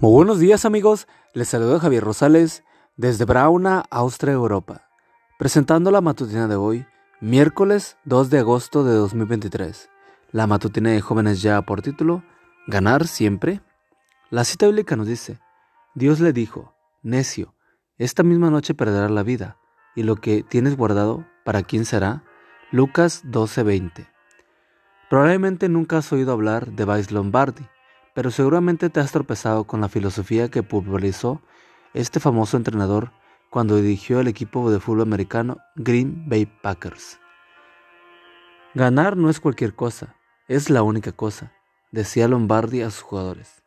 Muy buenos días amigos, les saludo Javier Rosales desde Brauna, Austria, Europa, presentando la matutina de hoy, miércoles 2 de agosto de 2023. La matutina de jóvenes ya por título, Ganar siempre. La cita bíblica nos dice, Dios le dijo, necio, esta misma noche perderás la vida, y lo que tienes guardado, ¿para quién será? Lucas 12:20. Probablemente nunca has oído hablar de Vice Lombardi, pero seguramente te has tropezado con la filosofía que popularizó este famoso entrenador cuando dirigió el equipo de fútbol americano Green Bay Packers. Ganar no es cualquier cosa, es la única cosa, decía Lombardi a sus jugadores.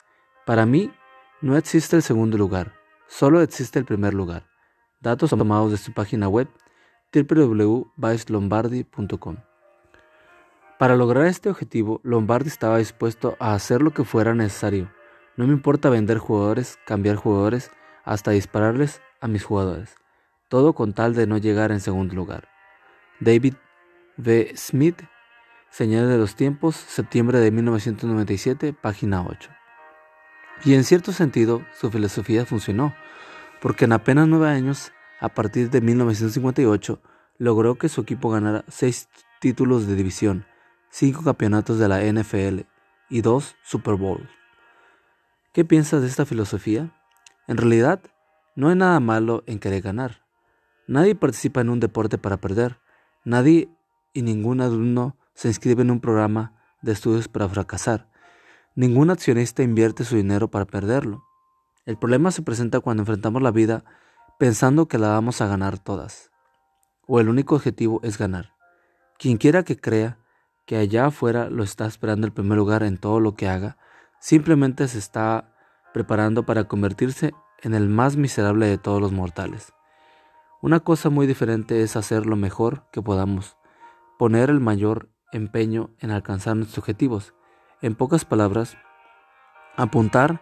Para mí, no existe el segundo lugar, solo existe el primer lugar. Datos tomados de su página web www.vicelombardi.com. Para lograr este objetivo, Lombardi estaba dispuesto a hacer lo que fuera necesario. No me importa vender jugadores, cambiar jugadores, hasta dispararles a mis jugadores. Todo con tal de no llegar en segundo lugar. David V. Smith, Señales de los Tiempos, septiembre de 1997, página 8. Y en cierto sentido, su filosofía funcionó, porque en apenas nueve años, a partir de 1958, logró que su equipo ganara seis títulos de división, cinco campeonatos de la NFL y dos Super Bowls. ¿Qué piensas de esta filosofía? En realidad, no hay nada malo en querer ganar. Nadie participa en un deporte para perder. Nadie y ningún alumno se inscribe en un programa de estudios para fracasar. Ningún accionista invierte su dinero para perderlo. El problema se presenta cuando enfrentamos la vida pensando que la vamos a ganar todas. O el único objetivo es ganar. Quien quiera que crea que allá afuera lo está esperando el primer lugar en todo lo que haga, simplemente se está preparando para convertirse en el más miserable de todos los mortales. Una cosa muy diferente es hacer lo mejor que podamos, poner el mayor empeño en alcanzar nuestros objetivos. En pocas palabras, apuntar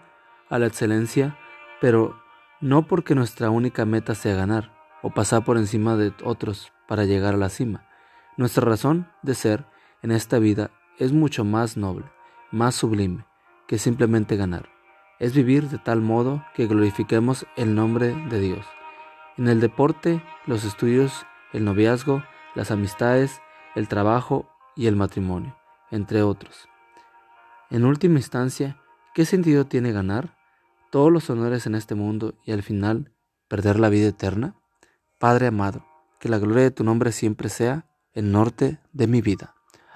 a la excelencia, pero no porque nuestra única meta sea ganar o pasar por encima de otros para llegar a la cima. Nuestra razón de ser en esta vida es mucho más noble, más sublime, que simplemente ganar. Es vivir de tal modo que glorifiquemos el nombre de Dios. En el deporte, los estudios, el noviazgo, las amistades, el trabajo y el matrimonio, entre otros. En última instancia, ¿qué sentido tiene ganar? Todos los honores en este mundo y al final perder la vida eterna? Padre amado, que la gloria de tu nombre siempre sea el norte de mi vida.